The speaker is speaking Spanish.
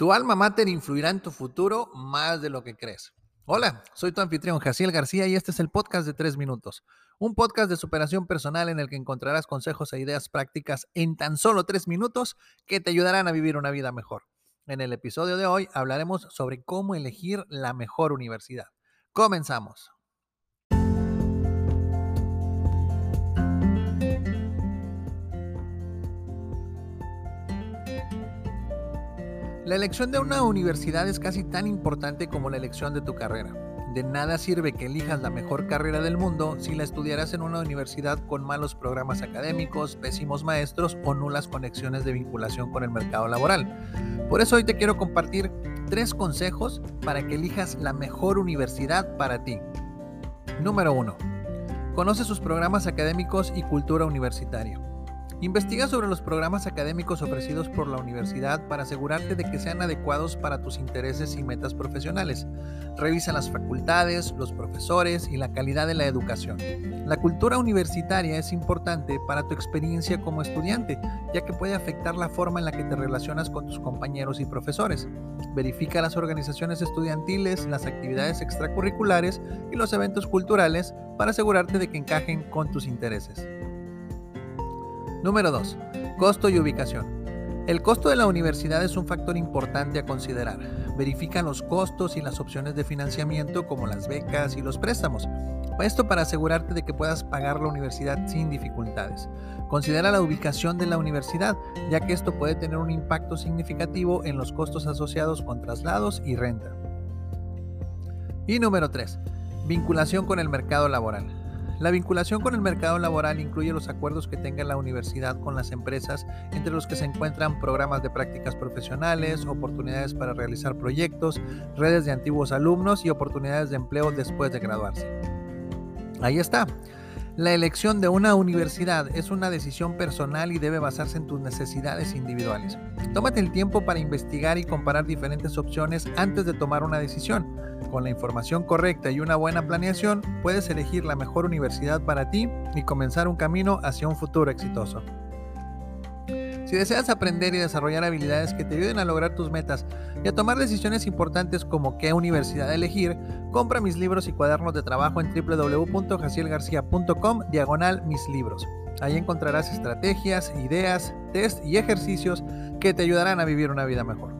Tu alma mater influirá en tu futuro más de lo que crees. Hola, soy tu anfitrión Jaciel García y este es el podcast de 3 minutos. Un podcast de superación personal en el que encontrarás consejos e ideas prácticas en tan solo 3 minutos que te ayudarán a vivir una vida mejor. En el episodio de hoy hablaremos sobre cómo elegir la mejor universidad. Comenzamos. La elección de una universidad es casi tan importante como la elección de tu carrera. De nada sirve que elijas la mejor carrera del mundo si la estudiarás en una universidad con malos programas académicos, pésimos maestros o nulas conexiones de vinculación con el mercado laboral. Por eso hoy te quiero compartir tres consejos para que elijas la mejor universidad para ti. Número 1. Conoce sus programas académicos y cultura universitaria. Investiga sobre los programas académicos ofrecidos por la universidad para asegurarte de que sean adecuados para tus intereses y metas profesionales. Revisa las facultades, los profesores y la calidad de la educación. La cultura universitaria es importante para tu experiencia como estudiante, ya que puede afectar la forma en la que te relacionas con tus compañeros y profesores. Verifica las organizaciones estudiantiles, las actividades extracurriculares y los eventos culturales para asegurarte de que encajen con tus intereses. Número 2. Costo y ubicación. El costo de la universidad es un factor importante a considerar. Verifica los costos y las opciones de financiamiento como las becas y los préstamos. Esto para asegurarte de que puedas pagar la universidad sin dificultades. Considera la ubicación de la universidad, ya que esto puede tener un impacto significativo en los costos asociados con traslados y renta. Y número 3. Vinculación con el mercado laboral. La vinculación con el mercado laboral incluye los acuerdos que tenga la universidad con las empresas, entre los que se encuentran programas de prácticas profesionales, oportunidades para realizar proyectos, redes de antiguos alumnos y oportunidades de empleo después de graduarse. Ahí está. La elección de una universidad es una decisión personal y debe basarse en tus necesidades individuales. Tómate el tiempo para investigar y comparar diferentes opciones antes de tomar una decisión. Con la información correcta y una buena planeación, puedes elegir la mejor universidad para ti y comenzar un camino hacia un futuro exitoso. Si deseas aprender y desarrollar habilidades que te ayuden a lograr tus metas y a tomar decisiones importantes como qué universidad elegir, compra mis libros y cuadernos de trabajo en www.jacielgarcia.com diagonal mis libros. Ahí encontrarás estrategias, ideas, test y ejercicios que te ayudarán a vivir una vida mejor.